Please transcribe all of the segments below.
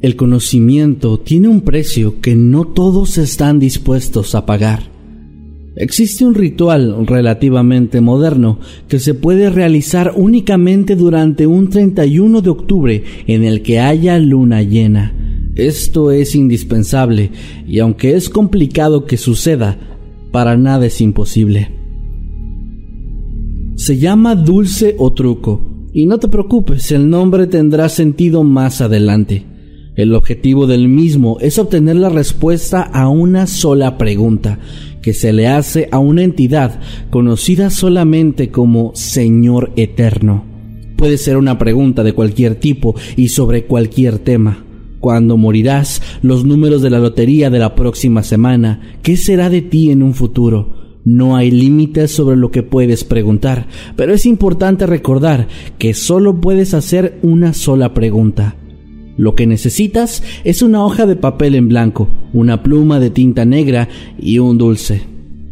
El conocimiento tiene un precio que no todos están dispuestos a pagar. Existe un ritual relativamente moderno que se puede realizar únicamente durante un 31 de octubre en el que haya luna llena. Esto es indispensable y aunque es complicado que suceda, para nada es imposible. Se llama dulce o truco y no te preocupes, el nombre tendrá sentido más adelante. El objetivo del mismo es obtener la respuesta a una sola pregunta que se le hace a una entidad conocida solamente como Señor Eterno. Puede ser una pregunta de cualquier tipo y sobre cualquier tema. Cuando morirás, los números de la lotería de la próxima semana, ¿qué será de ti en un futuro? No hay límites sobre lo que puedes preguntar, pero es importante recordar que solo puedes hacer una sola pregunta. Lo que necesitas es una hoja de papel en blanco, una pluma de tinta negra y un dulce.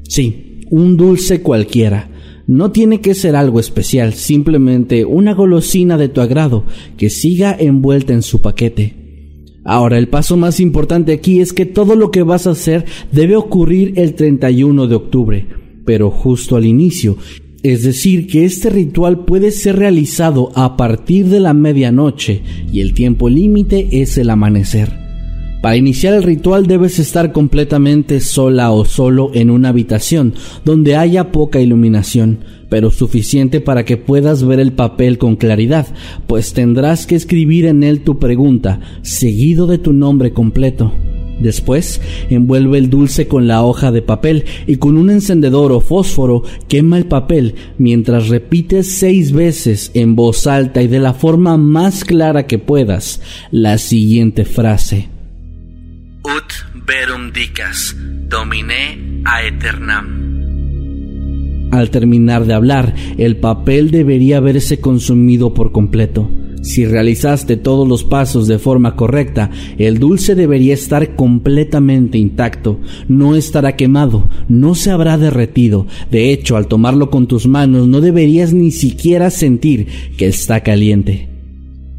Sí, un dulce cualquiera. No tiene que ser algo especial, simplemente una golosina de tu agrado que siga envuelta en su paquete. Ahora, el paso más importante aquí es que todo lo que vas a hacer debe ocurrir el 31 de octubre, pero justo al inicio, es decir, que este ritual puede ser realizado a partir de la medianoche y el tiempo límite es el amanecer. Para iniciar el ritual debes estar completamente sola o solo en una habitación donde haya poca iluminación, pero suficiente para que puedas ver el papel con claridad, pues tendrás que escribir en él tu pregunta, seguido de tu nombre completo. Después, envuelve el dulce con la hoja de papel y con un encendedor o fósforo quema el papel mientras repites seis veces en voz alta y de la forma más clara que puedas la siguiente frase. Ut verum dicas, domine aeternam. Al terminar de hablar, el papel debería haberse consumido por completo. Si realizaste todos los pasos de forma correcta, el dulce debería estar completamente intacto, no estará quemado, no se habrá derretido. De hecho, al tomarlo con tus manos no deberías ni siquiera sentir que está caliente.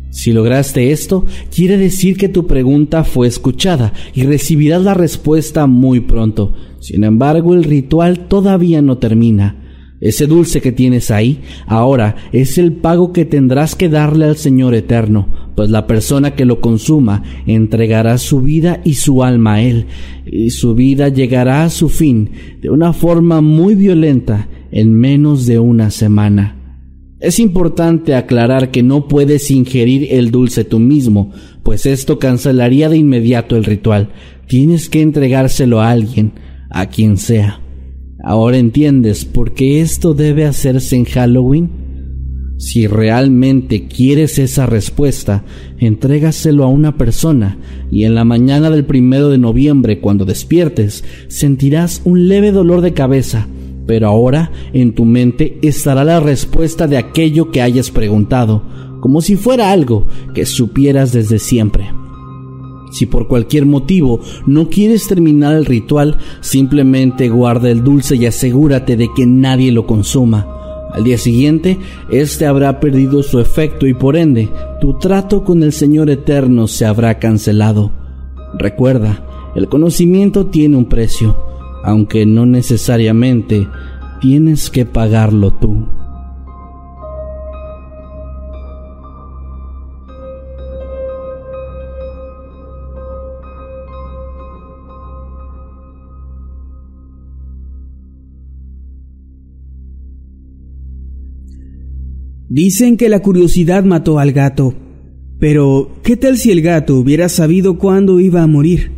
Si lograste esto, quiere decir que tu pregunta fue escuchada y recibirás la respuesta muy pronto. Sin embargo, el ritual todavía no termina. Ese dulce que tienes ahí ahora es el pago que tendrás que darle al Señor eterno, pues la persona que lo consuma entregará su vida y su alma a Él, y su vida llegará a su fin de una forma muy violenta en menos de una semana. Es importante aclarar que no puedes ingerir el dulce tú mismo, pues esto cancelaría de inmediato el ritual. Tienes que entregárselo a alguien, a quien sea. Ahora entiendes por qué esto debe hacerse en Halloween. Si realmente quieres esa respuesta, entrégaselo a una persona y en la mañana del primero de noviembre, cuando despiertes, sentirás un leve dolor de cabeza, pero ahora en tu mente estará la respuesta de aquello que hayas preguntado, como si fuera algo que supieras desde siempre. Si por cualquier motivo no quieres terminar el ritual, simplemente guarda el dulce y asegúrate de que nadie lo consuma. Al día siguiente, éste habrá perdido su efecto y por ende, tu trato con el Señor Eterno se habrá cancelado. Recuerda, el conocimiento tiene un precio, aunque no necesariamente tienes que pagarlo tú. Dicen que la curiosidad mató al gato. Pero, ¿qué tal si el gato hubiera sabido cuándo iba a morir?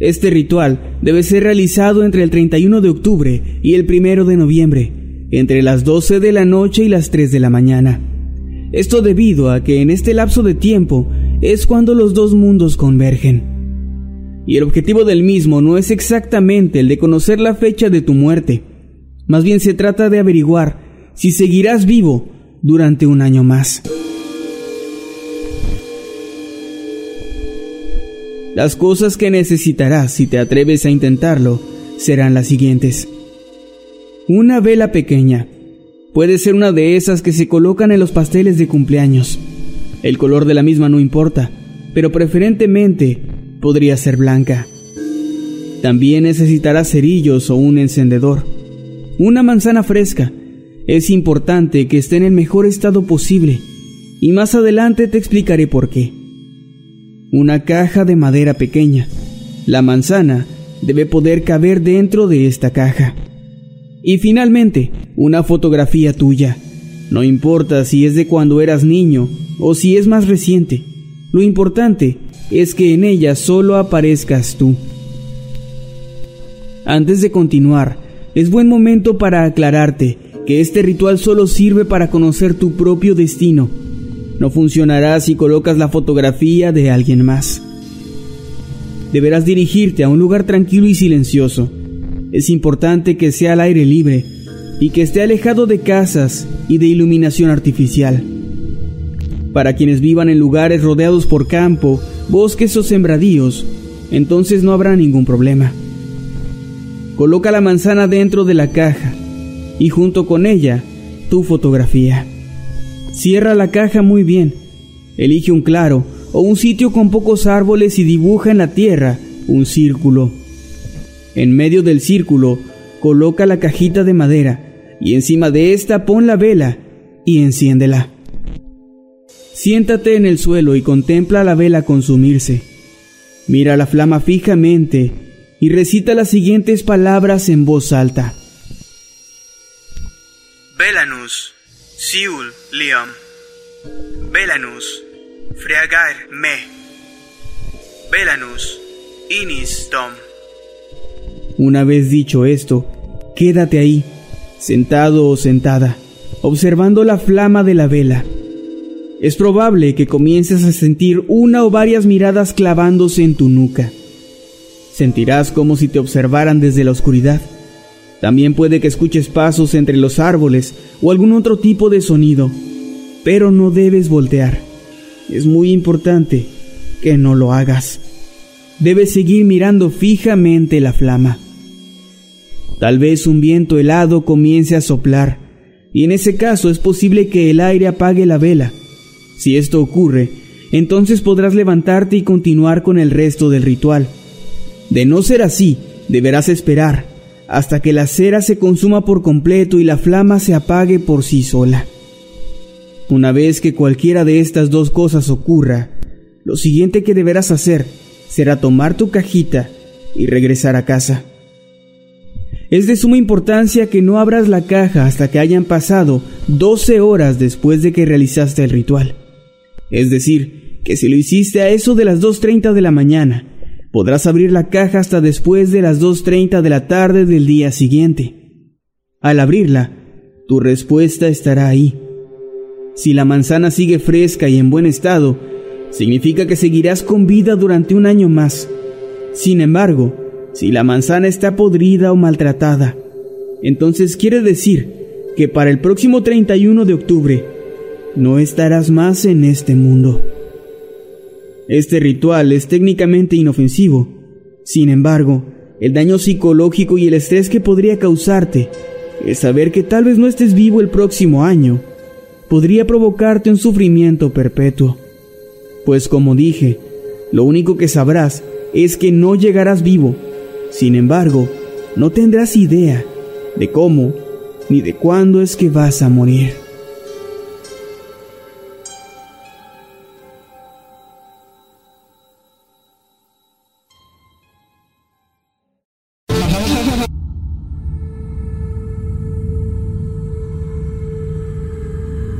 Este ritual debe ser realizado entre el 31 de octubre y el 1 de noviembre, entre las 12 de la noche y las 3 de la mañana. Esto debido a que en este lapso de tiempo es cuando los dos mundos convergen. Y el objetivo del mismo no es exactamente el de conocer la fecha de tu muerte, más bien se trata de averiguar si seguirás vivo durante un año más. Las cosas que necesitarás si te atreves a intentarlo serán las siguientes. Una vela pequeña. Puede ser una de esas que se colocan en los pasteles de cumpleaños. El color de la misma no importa, pero preferentemente podría ser blanca. También necesitarás cerillos o un encendedor. Una manzana fresca es importante que esté en el mejor estado posible y más adelante te explicaré por qué. Una caja de madera pequeña. La manzana debe poder caber dentro de esta caja. Y finalmente, una fotografía tuya. No importa si es de cuando eras niño o si es más reciente. Lo importante es que en ella solo aparezcas tú. Antes de continuar, es buen momento para aclararte que este ritual solo sirve para conocer tu propio destino. No funcionará si colocas la fotografía de alguien más. Deberás dirigirte a un lugar tranquilo y silencioso. Es importante que sea al aire libre y que esté alejado de casas y de iluminación artificial. Para quienes vivan en lugares rodeados por campo, bosques o sembradíos, entonces no habrá ningún problema. Coloca la manzana dentro de la caja y junto con ella tu fotografía. Cierra la caja muy bien. Elige un claro o un sitio con pocos árboles y dibuja en la tierra un círculo. En medio del círculo coloca la cajita de madera y encima de esta pon la vela y enciéndela. Siéntate en el suelo y contempla la vela consumirse. Mira la flama fijamente y recita las siguientes palabras en voz alta. Siul, Liam. Belanus, Freagar, Me. Belanus, Inis, Tom. Una vez dicho esto, quédate ahí, sentado o sentada, observando la flama de la vela. Es probable que comiences a sentir una o varias miradas clavándose en tu nuca. Sentirás como si te observaran desde la oscuridad también puede que escuches pasos entre los árboles o algún otro tipo de sonido, pero no debes voltear. Es muy importante que no lo hagas. Debes seguir mirando fijamente la flama. Tal vez un viento helado comience a soplar, y en ese caso es posible que el aire apague la vela. Si esto ocurre, entonces podrás levantarte y continuar con el resto del ritual. De no ser así, deberás esperar hasta que la cera se consuma por completo y la flama se apague por sí sola. Una vez que cualquiera de estas dos cosas ocurra, lo siguiente que deberás hacer será tomar tu cajita y regresar a casa. Es de suma importancia que no abras la caja hasta que hayan pasado 12 horas después de que realizaste el ritual. Es decir, que si lo hiciste a eso de las 2.30 de la mañana, podrás abrir la caja hasta después de las 2.30 de la tarde del día siguiente. Al abrirla, tu respuesta estará ahí. Si la manzana sigue fresca y en buen estado, significa que seguirás con vida durante un año más. Sin embargo, si la manzana está podrida o maltratada, entonces quiere decir que para el próximo 31 de octubre no estarás más en este mundo. Este ritual es técnicamente inofensivo. Sin embargo, el daño psicológico y el estrés que podría causarte, el saber que tal vez no estés vivo el próximo año, podría provocarte un sufrimiento perpetuo. Pues como dije, lo único que sabrás es que no llegarás vivo. Sin embargo, no tendrás idea de cómo ni de cuándo es que vas a morir.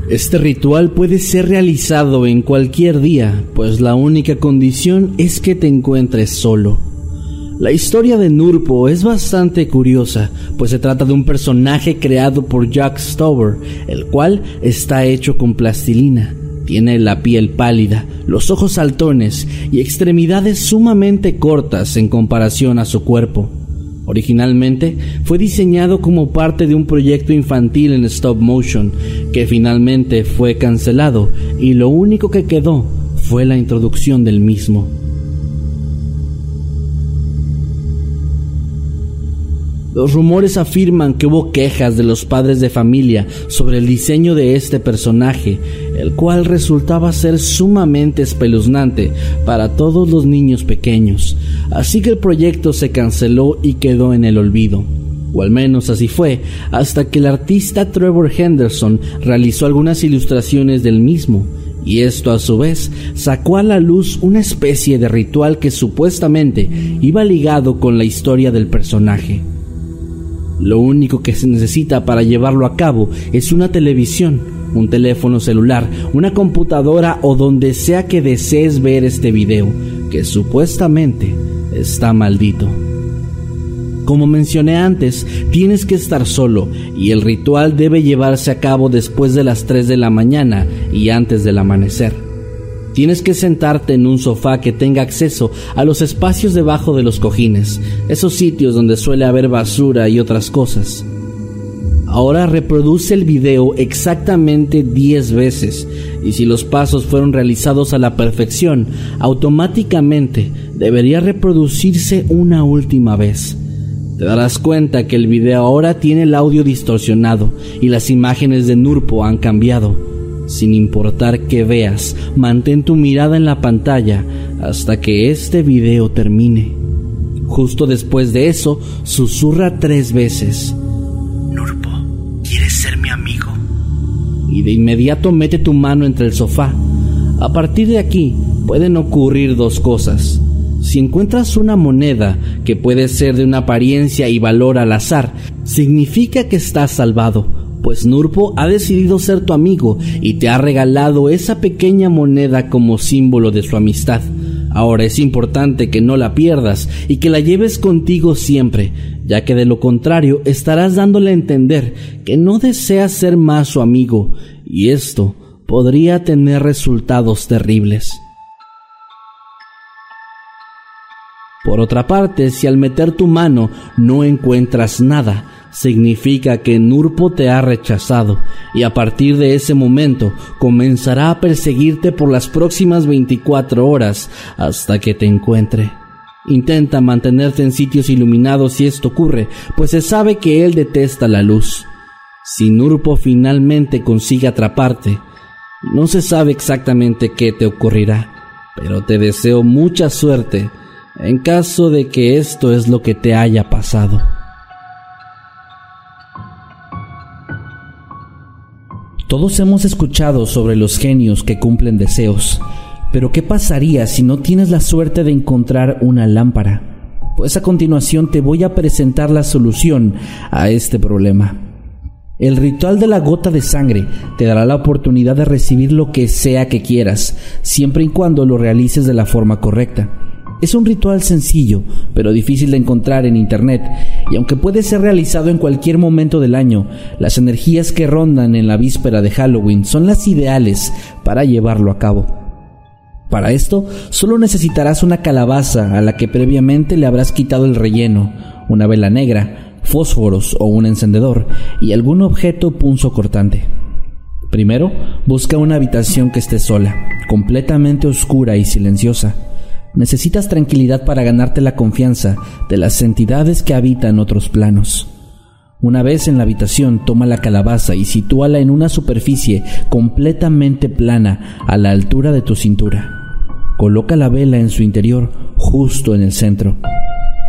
Este ritual puede ser realizado en cualquier día, pues la única condición es que te encuentres solo. La historia de Nurpo es bastante curiosa, pues se trata de un personaje creado por Jack Stover, el cual está hecho con plastilina. Tiene la piel pálida, los ojos saltones y extremidades sumamente cortas en comparación a su cuerpo. Originalmente fue diseñado como parte de un proyecto infantil en stop motion que finalmente fue cancelado y lo único que quedó fue la introducción del mismo. Los rumores afirman que hubo quejas de los padres de familia sobre el diseño de este personaje, el cual resultaba ser sumamente espeluznante para todos los niños pequeños, así que el proyecto se canceló y quedó en el olvido. O al menos así fue, hasta que el artista Trevor Henderson realizó algunas ilustraciones del mismo, y esto a su vez sacó a la luz una especie de ritual que supuestamente iba ligado con la historia del personaje. Lo único que se necesita para llevarlo a cabo es una televisión, un teléfono celular, una computadora o donde sea que desees ver este video, que supuestamente está maldito. Como mencioné antes, tienes que estar solo y el ritual debe llevarse a cabo después de las 3 de la mañana y antes del amanecer. Tienes que sentarte en un sofá que tenga acceso a los espacios debajo de los cojines, esos sitios donde suele haber basura y otras cosas. Ahora reproduce el video exactamente 10 veces y si los pasos fueron realizados a la perfección, automáticamente debería reproducirse una última vez. Te darás cuenta que el video ahora tiene el audio distorsionado y las imágenes de Nurpo han cambiado. Sin importar qué veas, mantén tu mirada en la pantalla hasta que este video termine. Justo después de eso, susurra tres veces. Y de inmediato mete tu mano entre el sofá. A partir de aquí, pueden ocurrir dos cosas. Si encuentras una moneda que puede ser de una apariencia y valor al azar, significa que estás salvado pues Nurpo ha decidido ser tu amigo y te ha regalado esa pequeña moneda como símbolo de su amistad. Ahora es importante que no la pierdas y que la lleves contigo siempre, ya que de lo contrario estarás dándole a entender que no deseas ser más su amigo, y esto podría tener resultados terribles. Por otra parte, si al meter tu mano no encuentras nada, significa que Nurpo te ha rechazado y a partir de ese momento comenzará a perseguirte por las próximas 24 horas hasta que te encuentre. Intenta mantenerte en sitios iluminados si esto ocurre, pues se sabe que él detesta la luz. Si Nurpo finalmente consigue atraparte, no se sabe exactamente qué te ocurrirá, pero te deseo mucha suerte en caso de que esto es lo que te haya pasado. Todos hemos escuchado sobre los genios que cumplen deseos, pero ¿qué pasaría si no tienes la suerte de encontrar una lámpara? Pues a continuación te voy a presentar la solución a este problema. El ritual de la gota de sangre te dará la oportunidad de recibir lo que sea que quieras, siempre y cuando lo realices de la forma correcta. Es un ritual sencillo, pero difícil de encontrar en Internet, y aunque puede ser realizado en cualquier momento del año, las energías que rondan en la víspera de Halloween son las ideales para llevarlo a cabo. Para esto, solo necesitarás una calabaza a la que previamente le habrás quitado el relleno, una vela negra, fósforos o un encendedor y algún objeto punzo cortante. Primero, busca una habitación que esté sola, completamente oscura y silenciosa. Necesitas tranquilidad para ganarte la confianza de las entidades que habitan otros planos. Una vez en la habitación, toma la calabaza y sitúala en una superficie completamente plana a la altura de tu cintura. Coloca la vela en su interior, justo en el centro.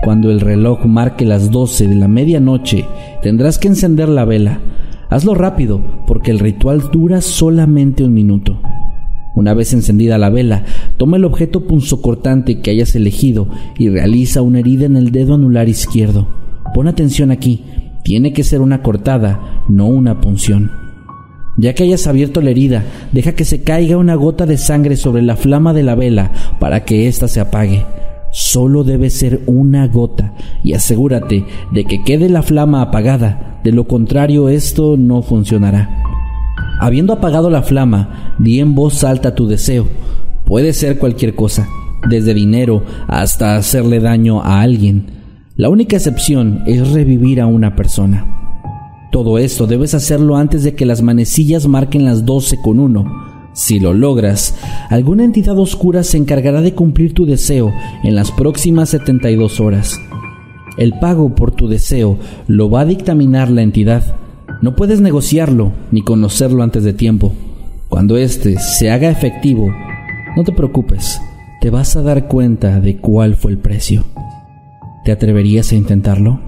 Cuando el reloj marque las 12 de la medianoche, tendrás que encender la vela. Hazlo rápido, porque el ritual dura solamente un minuto. Una vez encendida la vela, toma el objeto punzocortante que hayas elegido y realiza una herida en el dedo anular izquierdo. Pon atención aquí, tiene que ser una cortada, no una punción. Ya que hayas abierto la herida, deja que se caiga una gota de sangre sobre la flama de la vela para que ésta se apague. Solo debe ser una gota y asegúrate de que quede la flama apagada, de lo contrario esto no funcionará. Habiendo apagado la flama, di en voz alta tu deseo. Puede ser cualquier cosa, desde dinero hasta hacerle daño a alguien. La única excepción es revivir a una persona. Todo esto debes hacerlo antes de que las manecillas marquen las 12 con 1. Si lo logras, alguna entidad oscura se encargará de cumplir tu deseo en las próximas 72 horas. El pago por tu deseo lo va a dictaminar la entidad. No puedes negociarlo ni conocerlo antes de tiempo. Cuando éste se haga efectivo, no te preocupes, te vas a dar cuenta de cuál fue el precio. ¿Te atreverías a intentarlo?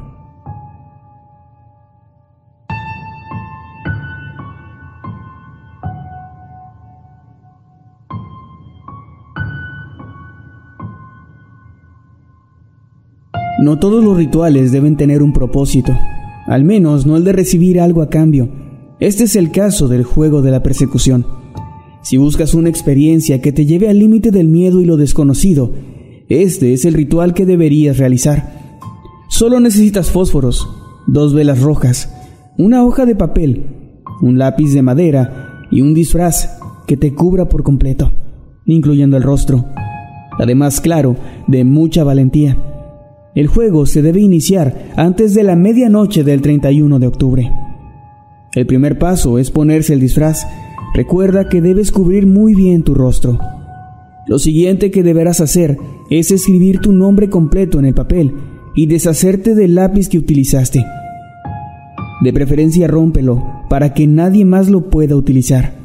No todos los rituales deben tener un propósito, al menos no el de recibir algo a cambio. Este es el caso del juego de la persecución. Si buscas una experiencia que te lleve al límite del miedo y lo desconocido, este es el ritual que deberías realizar. Solo necesitas fósforos, dos velas rojas, una hoja de papel, un lápiz de madera y un disfraz que te cubra por completo, incluyendo el rostro. Además, claro, de mucha valentía. El juego se debe iniciar antes de la medianoche del 31 de octubre. El primer paso es ponerse el disfraz. Recuerda que debes cubrir muy bien tu rostro. Lo siguiente que deberás hacer es escribir tu nombre completo en el papel y deshacerte del lápiz que utilizaste. De preferencia rómpelo para que nadie más lo pueda utilizar.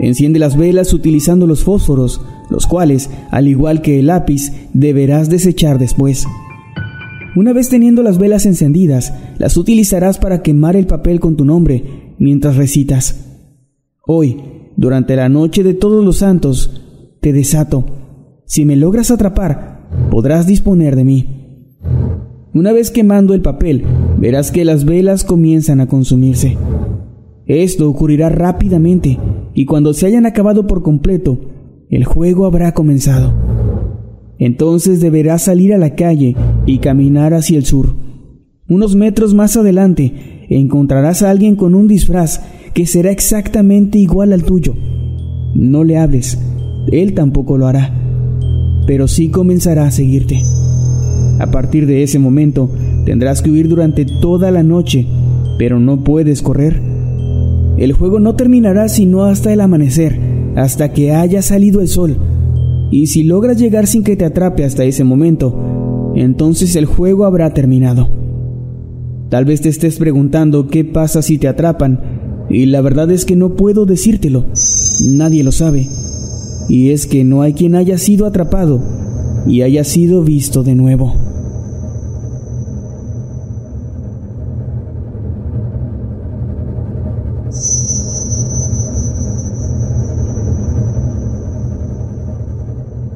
Enciende las velas utilizando los fósforos, los cuales, al igual que el lápiz, deberás desechar después. Una vez teniendo las velas encendidas, las utilizarás para quemar el papel con tu nombre mientras recitas. Hoy, durante la noche de todos los santos, te desato. Si me logras atrapar, podrás disponer de mí. Una vez quemando el papel, verás que las velas comienzan a consumirse. Esto ocurrirá rápidamente y cuando se hayan acabado por completo, el juego habrá comenzado. Entonces deberás salir a la calle y caminar hacia el sur. Unos metros más adelante encontrarás a alguien con un disfraz que será exactamente igual al tuyo. No le hables, él tampoco lo hará, pero sí comenzará a seguirte. A partir de ese momento tendrás que huir durante toda la noche, pero no puedes correr. El juego no terminará sino hasta el amanecer, hasta que haya salido el sol y si logras llegar sin que te atrape hasta ese momento, entonces el juego habrá terminado. Tal vez te estés preguntando qué pasa si te atrapan, y la verdad es que no puedo decírtelo. Nadie lo sabe. Y es que no hay quien haya sido atrapado y haya sido visto de nuevo.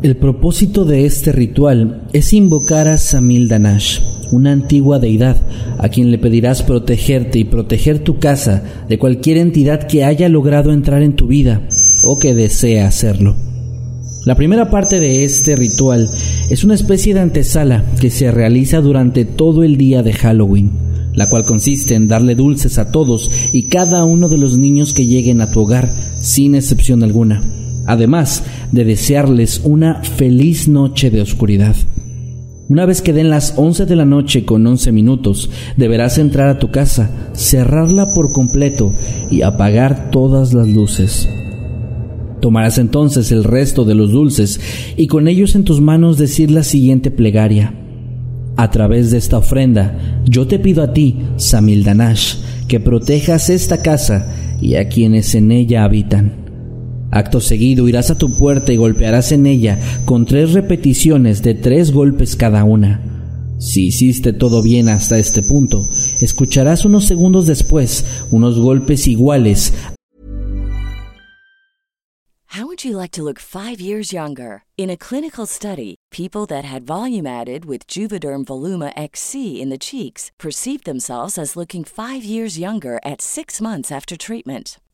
El propósito de este ritual es invocar a Samil una antigua deidad, a quien le pedirás protegerte y proteger tu casa de cualquier entidad que haya logrado entrar en tu vida o que desee hacerlo. La primera parte de este ritual es una especie de antesala que se realiza durante todo el día de Halloween, la cual consiste en darle dulces a todos y cada uno de los niños que lleguen a tu hogar, sin excepción alguna, además de desearles una feliz noche de oscuridad. Una vez que den las 11 de la noche con 11 minutos, deberás entrar a tu casa, cerrarla por completo y apagar todas las luces. Tomarás entonces el resto de los dulces y con ellos en tus manos decir la siguiente plegaria. A través de esta ofrenda, yo te pido a ti, Samildanash, que protejas esta casa y a quienes en ella habitan. Acto seguido irás a tu puerta y golpearás en ella con tres repeticiones de tres golpes cada una. Si hiciste todo bien hasta este punto, escucharás unos segundos después unos golpes iguales How would you like to look five years younger? In a clinical study, people that had volume added with Juvederm Voluma XC in the cheeks perceived themselves as looking five years younger at six months after treatment.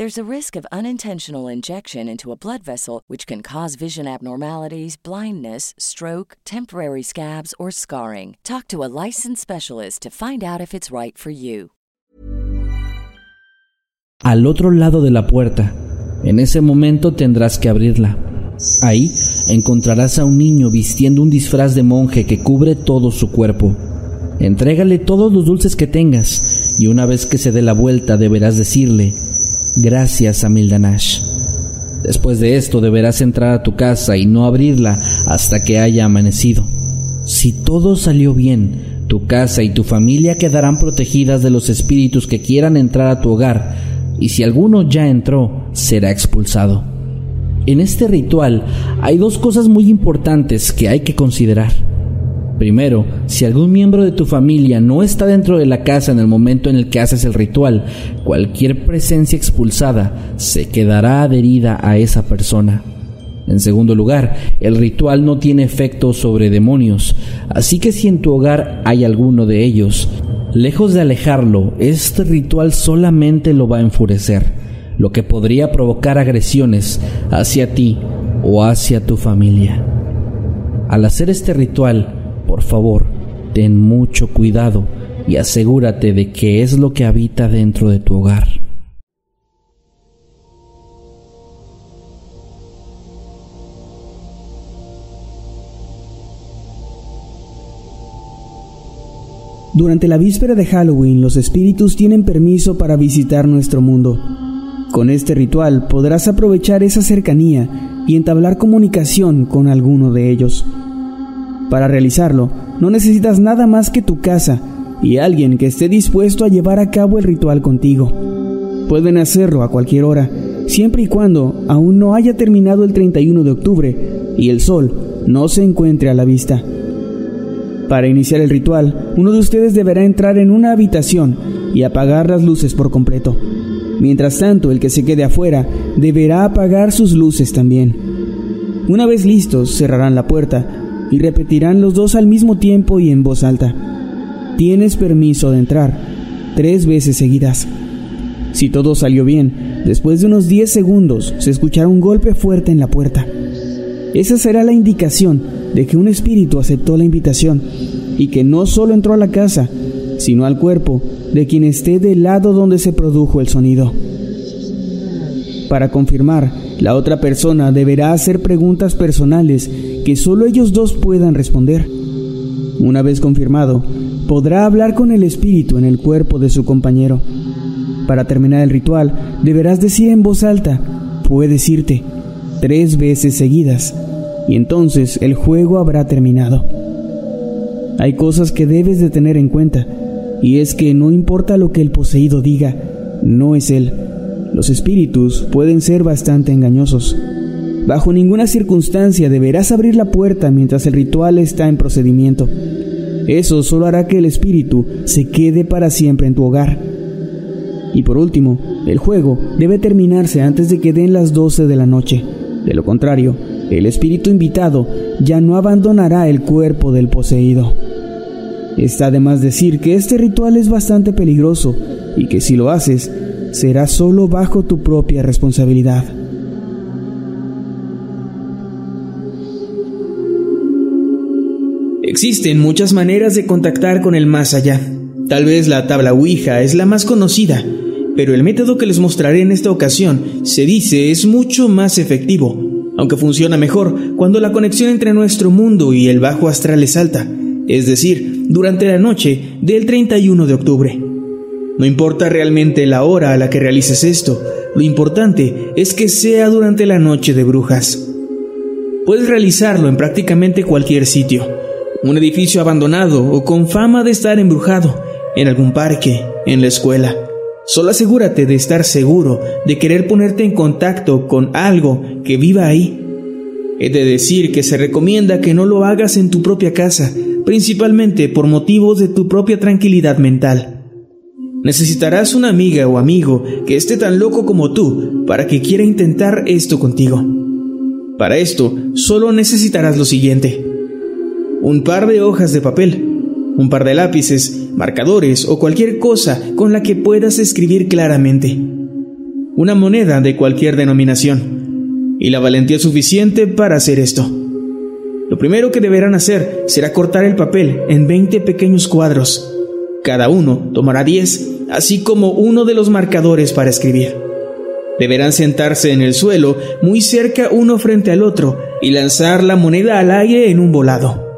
There's a risk of unintentional injection into a blood vessel, which can cause vision abnormalities, blindness, stroke, temporary scabs, or scarring. Talk to a licensed specialist to find out if it's right for you. Al otro lado de la puerta, en ese momento tendrás que abrirla. Ahí encontrarás a un niño vistiendo un disfraz de monje que cubre todo su cuerpo. Entrégale todos los dulces que tengas y una vez que se dé la vuelta deberás decirle, gracias a Mildanash. Después de esto deberás entrar a tu casa y no abrirla hasta que haya amanecido. Si todo salió bien, tu casa y tu familia quedarán protegidas de los espíritus que quieran entrar a tu hogar y si alguno ya entró, será expulsado. En este ritual hay dos cosas muy importantes que hay que considerar. Primero, si algún miembro de tu familia no está dentro de la casa en el momento en el que haces el ritual, cualquier presencia expulsada se quedará adherida a esa persona. En segundo lugar, el ritual no tiene efecto sobre demonios, así que si en tu hogar hay alguno de ellos, Lejos de alejarlo, este ritual solamente lo va a enfurecer, lo que podría provocar agresiones hacia ti o hacia tu familia. Al hacer este ritual, por favor, ten mucho cuidado y asegúrate de que es lo que habita dentro de tu hogar. Durante la víspera de Halloween los espíritus tienen permiso para visitar nuestro mundo. Con este ritual podrás aprovechar esa cercanía y entablar comunicación con alguno de ellos. Para realizarlo, no necesitas nada más que tu casa y alguien que esté dispuesto a llevar a cabo el ritual contigo. Pueden hacerlo a cualquier hora, siempre y cuando aún no haya terminado el 31 de octubre y el sol no se encuentre a la vista. Para iniciar el ritual, uno de ustedes deberá entrar en una habitación y apagar las luces por completo. Mientras tanto, el que se quede afuera deberá apagar sus luces también. Una vez listos, cerrarán la puerta y repetirán los dos al mismo tiempo y en voz alta. Tienes permiso de entrar, tres veces seguidas. Si todo salió bien, después de unos 10 segundos se escuchará un golpe fuerte en la puerta. Esa será la indicación de que un espíritu aceptó la invitación y que no solo entró a la casa, sino al cuerpo de quien esté del lado donde se produjo el sonido. Para confirmar, la otra persona deberá hacer preguntas personales que solo ellos dos puedan responder. Una vez confirmado, podrá hablar con el espíritu en el cuerpo de su compañero. Para terminar el ritual, deberás decir en voz alta, puedes irte, tres veces seguidas y entonces el juego habrá terminado. Hay cosas que debes de tener en cuenta, y es que no importa lo que el poseído diga, no es él. Los espíritus pueden ser bastante engañosos. Bajo ninguna circunstancia deberás abrir la puerta mientras el ritual está en procedimiento. Eso solo hará que el espíritu se quede para siempre en tu hogar. Y por último, el juego debe terminarse antes de que den las 12 de la noche. De lo contrario, el espíritu invitado ya no abandonará el cuerpo del poseído. Está de más decir que este ritual es bastante peligroso y que si lo haces, será solo bajo tu propia responsabilidad. Existen muchas maneras de contactar con el más allá. Tal vez la tabla Ouija es la más conocida, pero el método que les mostraré en esta ocasión se dice es mucho más efectivo, aunque funciona mejor cuando la conexión entre nuestro mundo y el bajo astral es alta, es decir, durante la noche del 31 de octubre. No importa realmente la hora a la que realices esto, lo importante es que sea durante la noche de brujas. Puedes realizarlo en prácticamente cualquier sitio, un edificio abandonado o con fama de estar embrujado, en algún parque, en la escuela. Solo asegúrate de estar seguro de querer ponerte en contacto con algo que viva ahí. He de decir que se recomienda que no lo hagas en tu propia casa, principalmente por motivos de tu propia tranquilidad mental. Necesitarás una amiga o amigo que esté tan loco como tú para que quiera intentar esto contigo. Para esto, solo necesitarás lo siguiente. Un par de hojas de papel, un par de lápices, marcadores o cualquier cosa con la que puedas escribir claramente. Una moneda de cualquier denominación. Y la valentía suficiente para hacer esto. Lo primero que deberán hacer será cortar el papel en 20 pequeños cuadros. Cada uno tomará 10, así como uno de los marcadores para escribir. Deberán sentarse en el suelo, muy cerca uno frente al otro, y lanzar la moneda al aire en un volado.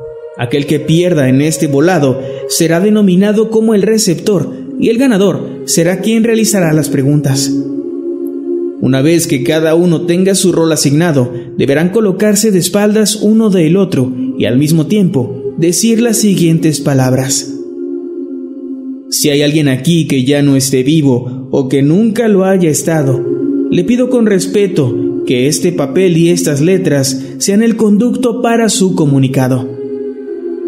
Aquel que pierda en este volado será denominado como el receptor y el ganador será quien realizará las preguntas. Una vez que cada uno tenga su rol asignado, deberán colocarse de espaldas uno del otro y al mismo tiempo decir las siguientes palabras. Si hay alguien aquí que ya no esté vivo o que nunca lo haya estado, le pido con respeto que este papel y estas letras sean el conducto para su comunicado.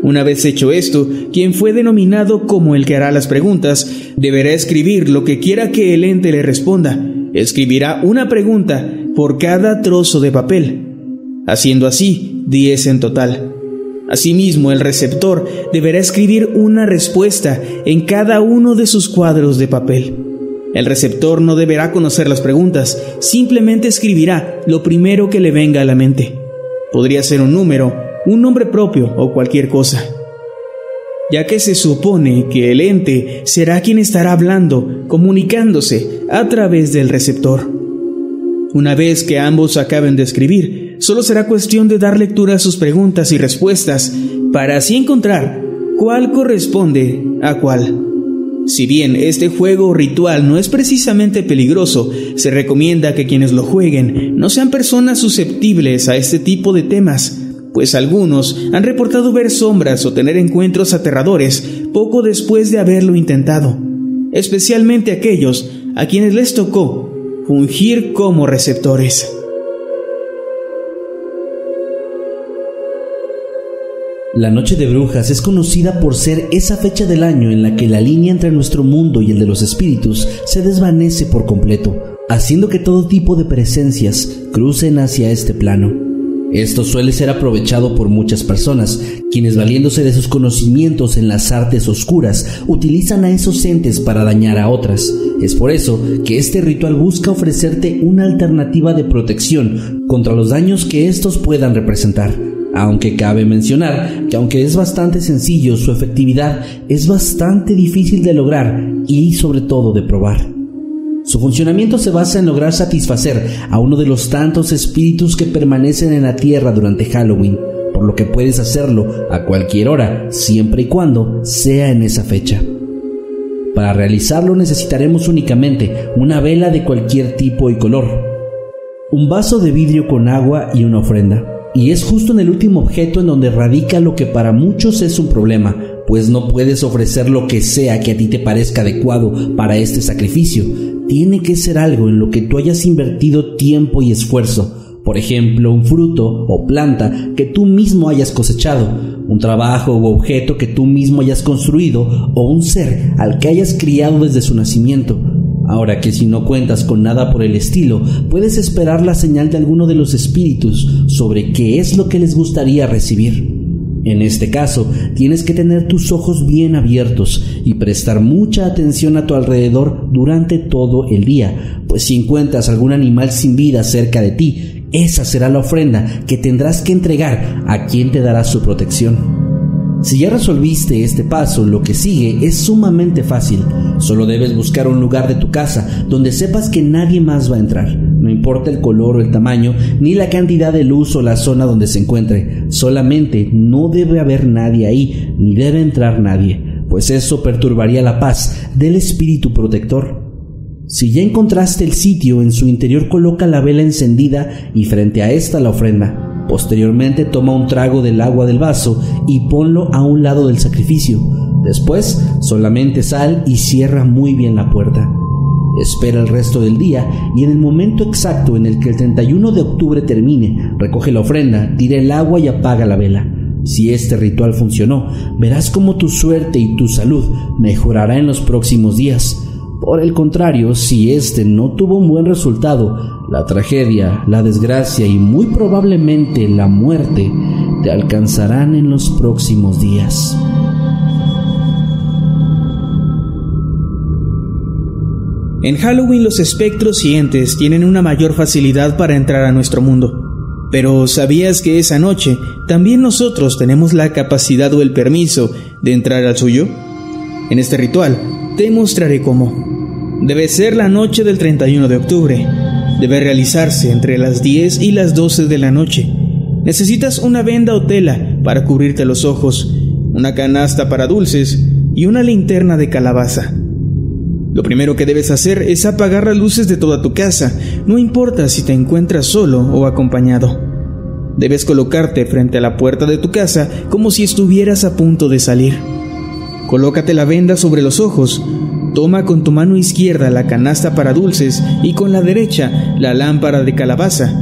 Una vez hecho esto, quien fue denominado como el que hará las preguntas deberá escribir lo que quiera que el ente le responda. Escribirá una pregunta por cada trozo de papel, haciendo así 10 en total. Asimismo, el receptor deberá escribir una respuesta en cada uno de sus cuadros de papel. El receptor no deberá conocer las preguntas, simplemente escribirá lo primero que le venga a la mente. Podría ser un número, un nombre propio o cualquier cosa, ya que se supone que el ente será quien estará hablando, comunicándose a través del receptor. Una vez que ambos acaben de escribir, solo será cuestión de dar lectura a sus preguntas y respuestas para así encontrar cuál corresponde a cuál. Si bien este juego ritual no es precisamente peligroso, se recomienda que quienes lo jueguen no sean personas susceptibles a este tipo de temas, pues algunos han reportado ver sombras o tener encuentros aterradores poco después de haberlo intentado, especialmente aquellos a quienes les tocó fungir como receptores. La Noche de Brujas es conocida por ser esa fecha del año en la que la línea entre nuestro mundo y el de los espíritus se desvanece por completo, haciendo que todo tipo de presencias crucen hacia este plano. Esto suele ser aprovechado por muchas personas, quienes valiéndose de sus conocimientos en las artes oscuras, utilizan a esos entes para dañar a otras. Es por eso que este ritual busca ofrecerte una alternativa de protección contra los daños que estos puedan representar. Aunque cabe mencionar que aunque es bastante sencillo, su efectividad es bastante difícil de lograr y sobre todo de probar. Su funcionamiento se basa en lograr satisfacer a uno de los tantos espíritus que permanecen en la Tierra durante Halloween, por lo que puedes hacerlo a cualquier hora, siempre y cuando sea en esa fecha. Para realizarlo necesitaremos únicamente una vela de cualquier tipo y color, un vaso de vidrio con agua y una ofrenda. Y es justo en el último objeto en donde radica lo que para muchos es un problema, pues no puedes ofrecer lo que sea que a ti te parezca adecuado para este sacrificio, tiene que ser algo en lo que tú hayas invertido tiempo y esfuerzo. Por ejemplo, un fruto o planta que tú mismo hayas cosechado, un trabajo u objeto que tú mismo hayas construido o un ser al que hayas criado desde su nacimiento. Ahora que si no cuentas con nada por el estilo, puedes esperar la señal de alguno de los espíritus sobre qué es lo que les gustaría recibir. En este caso, tienes que tener tus ojos bien abiertos y prestar mucha atención a tu alrededor durante todo el día, pues si encuentras algún animal sin vida cerca de ti, esa será la ofrenda que tendrás que entregar a quien te dará su protección. Si ya resolviste este paso, lo que sigue es sumamente fácil. Solo debes buscar un lugar de tu casa donde sepas que nadie más va a entrar. No importa el color o el tamaño, ni la cantidad de luz o la zona donde se encuentre. Solamente no debe haber nadie ahí, ni debe entrar nadie, pues eso perturbaría la paz del espíritu protector. Si ya encontraste el sitio, en su interior coloca la vela encendida y frente a esta la ofrenda. Posteriormente toma un trago del agua del vaso y ponlo a un lado del sacrificio. Después solamente sal y cierra muy bien la puerta. Espera el resto del día y en el momento exacto en el que el 31 de octubre termine, recoge la ofrenda, tira el agua y apaga la vela. Si este ritual funcionó, verás cómo tu suerte y tu salud mejorará en los próximos días. Por el contrario, si este no tuvo un buen resultado, la tragedia, la desgracia y muy probablemente la muerte te alcanzarán en los próximos días. En Halloween los espectros y entes tienen una mayor facilidad para entrar a nuestro mundo. Pero ¿sabías que esa noche también nosotros tenemos la capacidad o el permiso de entrar al suyo? En este ritual te mostraré cómo. Debe ser la noche del 31 de octubre. Debe realizarse entre las 10 y las 12 de la noche. Necesitas una venda o tela para cubrirte los ojos, una canasta para dulces y una linterna de calabaza. Lo primero que debes hacer es apagar las luces de toda tu casa, no importa si te encuentras solo o acompañado. Debes colocarte frente a la puerta de tu casa como si estuvieras a punto de salir. Colócate la venda sobre los ojos, Toma con tu mano izquierda la canasta para dulces y con la derecha la lámpara de calabaza,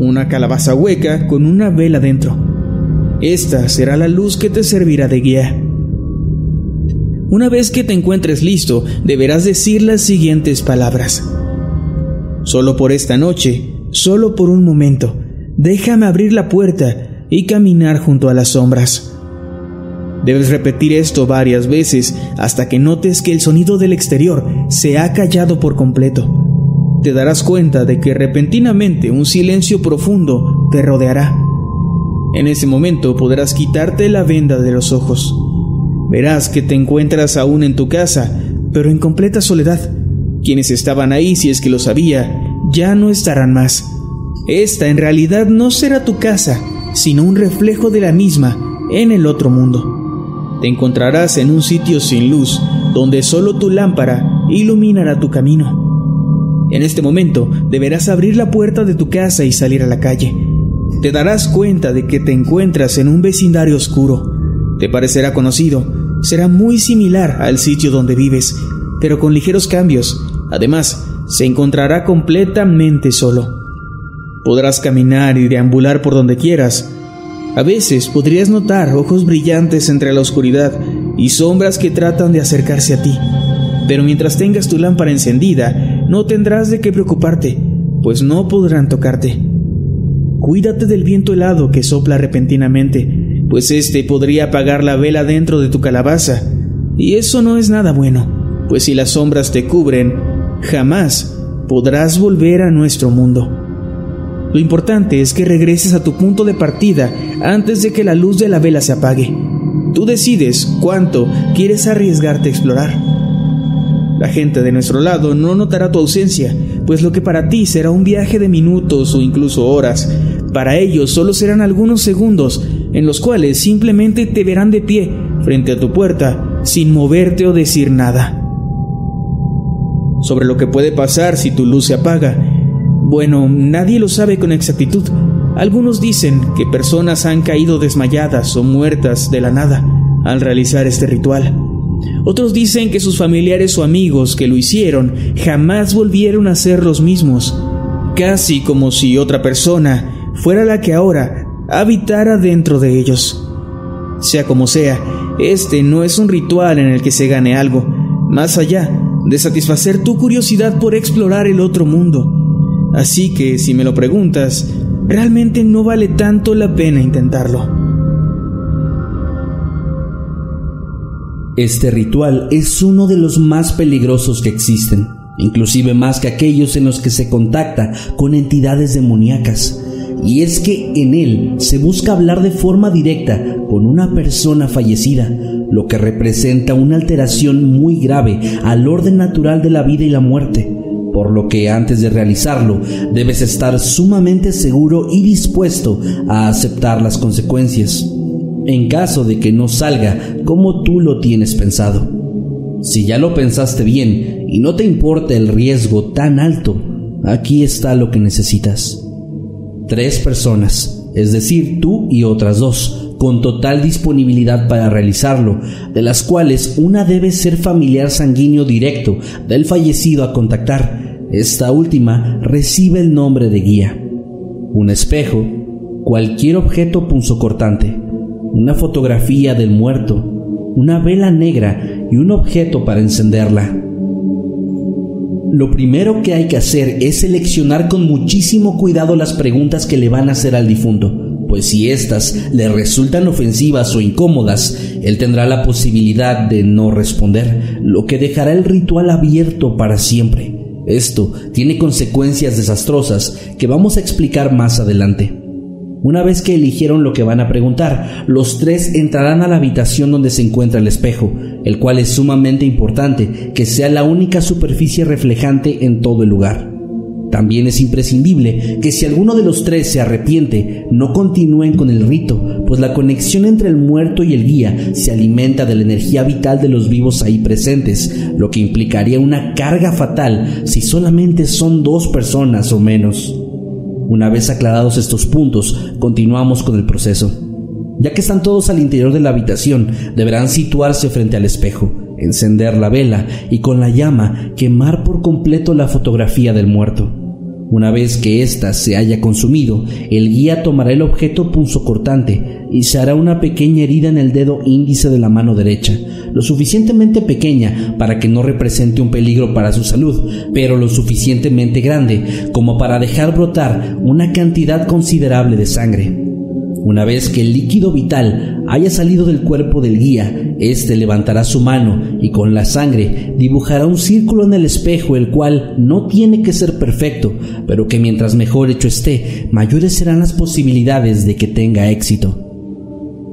una calabaza hueca con una vela dentro. Esta será la luz que te servirá de guía. Una vez que te encuentres listo, deberás decir las siguientes palabras. Solo por esta noche, solo por un momento, déjame abrir la puerta y caminar junto a las sombras. Debes repetir esto varias veces hasta que notes que el sonido del exterior se ha callado por completo. Te darás cuenta de que repentinamente un silencio profundo te rodeará. En ese momento podrás quitarte la venda de los ojos. Verás que te encuentras aún en tu casa, pero en completa soledad. Quienes estaban ahí, si es que lo sabía, ya no estarán más. Esta en realidad no será tu casa, sino un reflejo de la misma en el otro mundo te encontrarás en un sitio sin luz, donde solo tu lámpara iluminará tu camino. En este momento deberás abrir la puerta de tu casa y salir a la calle. Te darás cuenta de que te encuentras en un vecindario oscuro. Te parecerá conocido, será muy similar al sitio donde vives, pero con ligeros cambios. Además, se encontrará completamente solo. Podrás caminar y deambular por donde quieras, a veces podrías notar ojos brillantes entre la oscuridad y sombras que tratan de acercarse a ti. Pero mientras tengas tu lámpara encendida, no tendrás de qué preocuparte, pues no podrán tocarte. Cuídate del viento helado que sopla repentinamente, pues este podría apagar la vela dentro de tu calabaza, y eso no es nada bueno, pues si las sombras te cubren, jamás podrás volver a nuestro mundo. Lo importante es que regreses a tu punto de partida antes de que la luz de la vela se apague. Tú decides cuánto quieres arriesgarte a explorar. La gente de nuestro lado no notará tu ausencia, pues lo que para ti será un viaje de minutos o incluso horas, para ellos solo serán algunos segundos en los cuales simplemente te verán de pie frente a tu puerta sin moverte o decir nada. Sobre lo que puede pasar si tu luz se apaga, bueno, nadie lo sabe con exactitud. Algunos dicen que personas han caído desmayadas o muertas de la nada al realizar este ritual. Otros dicen que sus familiares o amigos que lo hicieron jamás volvieron a ser los mismos, casi como si otra persona fuera la que ahora habitara dentro de ellos. Sea como sea, este no es un ritual en el que se gane algo, más allá de satisfacer tu curiosidad por explorar el otro mundo. Así que, si me lo preguntas, realmente no vale tanto la pena intentarlo. Este ritual es uno de los más peligrosos que existen, inclusive más que aquellos en los que se contacta con entidades demoníacas. Y es que en él se busca hablar de forma directa con una persona fallecida, lo que representa una alteración muy grave al orden natural de la vida y la muerte, por lo que antes de realizarlo debes estar sumamente seguro y dispuesto a aceptar las consecuencias en caso de que no salga como tú lo tienes pensado. Si ya lo pensaste bien y no te importa el riesgo tan alto, aquí está lo que necesitas. Tres personas, es decir, tú y otras dos, con total disponibilidad para realizarlo, de las cuales una debe ser familiar sanguíneo directo del fallecido a contactar. Esta última recibe el nombre de guía. Un espejo, cualquier objeto punzocortante, una fotografía del muerto, una vela negra y un objeto para encenderla. Lo primero que hay que hacer es seleccionar con muchísimo cuidado las preguntas que le van a hacer al difunto, pues si éstas le resultan ofensivas o incómodas, él tendrá la posibilidad de no responder, lo que dejará el ritual abierto para siempre. Esto tiene consecuencias desastrosas que vamos a explicar más adelante. Una vez que eligieron lo que van a preguntar, los tres entrarán a la habitación donde se encuentra el espejo, el cual es sumamente importante que sea la única superficie reflejante en todo el lugar. También es imprescindible que si alguno de los tres se arrepiente, no continúen con el rito, pues la conexión entre el muerto y el guía se alimenta de la energía vital de los vivos ahí presentes, lo que implicaría una carga fatal si solamente son dos personas o menos. Una vez aclarados estos puntos, continuamos con el proceso. Ya que están todos al interior de la habitación, deberán situarse frente al espejo, encender la vela y con la llama quemar por completo la fotografía del muerto. Una vez que ésta se haya consumido, el guía tomará el objeto punzocortante y se hará una pequeña herida en el dedo índice de la mano derecha, lo suficientemente pequeña para que no represente un peligro para su salud, pero lo suficientemente grande como para dejar brotar una cantidad considerable de sangre. Una vez que el líquido vital haya salido del cuerpo del guía, éste levantará su mano y con la sangre dibujará un círculo en el espejo, el cual no tiene que ser perfecto, pero que mientras mejor hecho esté, mayores serán las posibilidades de que tenga éxito.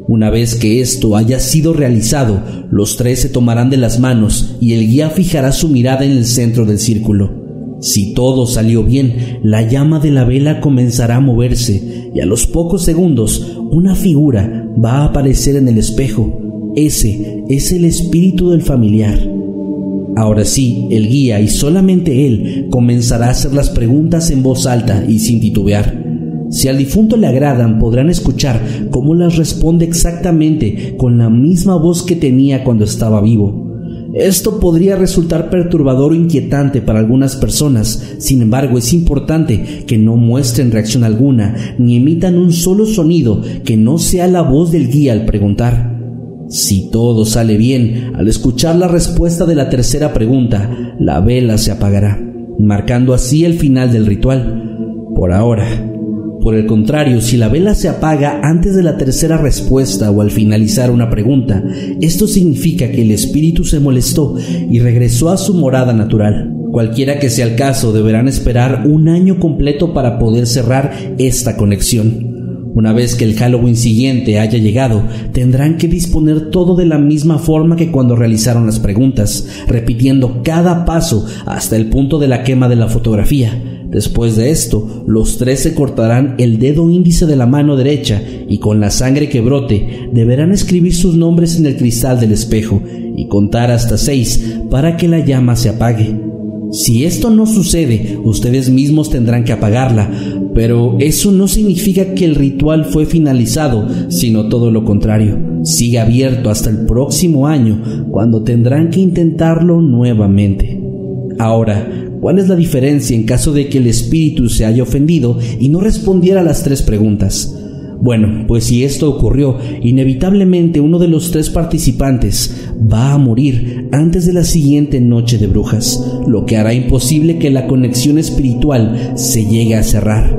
Una vez que esto haya sido realizado, los tres se tomarán de las manos y el guía fijará su mirada en el centro del círculo. Si todo salió bien, la llama de la vela comenzará a moverse y a los pocos segundos una figura va a aparecer en el espejo. Ese es el espíritu del familiar. Ahora sí, el guía y solamente él comenzará a hacer las preguntas en voz alta y sin titubear. Si al difunto le agradan, podrán escuchar cómo las responde exactamente con la misma voz que tenía cuando estaba vivo. Esto podría resultar perturbador o inquietante para algunas personas, sin embargo es importante que no muestren reacción alguna ni emitan un solo sonido que no sea la voz del guía al preguntar. Si todo sale bien, al escuchar la respuesta de la tercera pregunta, la vela se apagará, marcando así el final del ritual. Por ahora, por el contrario, si la vela se apaga antes de la tercera respuesta o al finalizar una pregunta, esto significa que el espíritu se molestó y regresó a su morada natural. Cualquiera que sea el caso, deberán esperar un año completo para poder cerrar esta conexión. Una vez que el Halloween siguiente haya llegado, tendrán que disponer todo de la misma forma que cuando realizaron las preguntas, repitiendo cada paso hasta el punto de la quema de la fotografía Después de esto, los tres se cortarán el dedo índice de la mano derecha y con la sangre que brote deberán escribir sus nombres en el cristal del espejo y contar hasta seis para que la llama se apague. Si esto no sucede, ustedes mismos tendrán que apagarla, Pero eso no significa que el ritual fue finalizado, sino todo lo contrario. Sigue abierto hasta el próximo año, cuando tendrán que intentarlo nuevamente. Ahora, ¿cuál es la diferencia en caso de que el espíritu se haya ofendido y no respondiera a las tres preguntas? Bueno, pues si esto ocurrió, inevitablemente uno de los tres participantes va a morir antes de la siguiente noche de brujas, lo que hará imposible que la conexión espiritual se llegue a cerrar.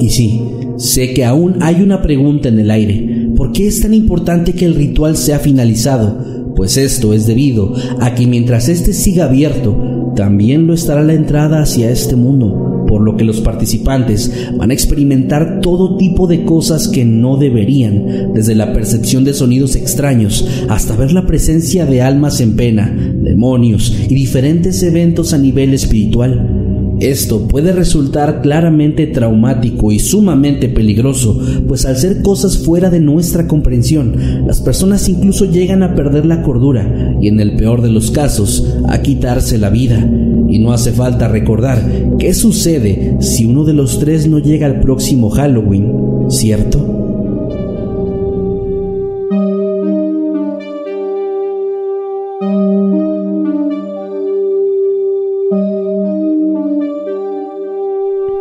Y sí, sé que aún hay una pregunta en el aire. ¿Por qué es tan importante que el ritual sea finalizado? Pues esto es debido a que mientras este siga abierto, también lo estará la entrada hacia este mundo por lo que los participantes van a experimentar todo tipo de cosas que no deberían, desde la percepción de sonidos extraños hasta ver la presencia de almas en pena, demonios y diferentes eventos a nivel espiritual. Esto puede resultar claramente traumático y sumamente peligroso, pues al ser cosas fuera de nuestra comprensión, las personas incluso llegan a perder la cordura y en el peor de los casos, a quitarse la vida. Y no hace falta recordar qué sucede si uno de los tres no llega al próximo Halloween, ¿cierto?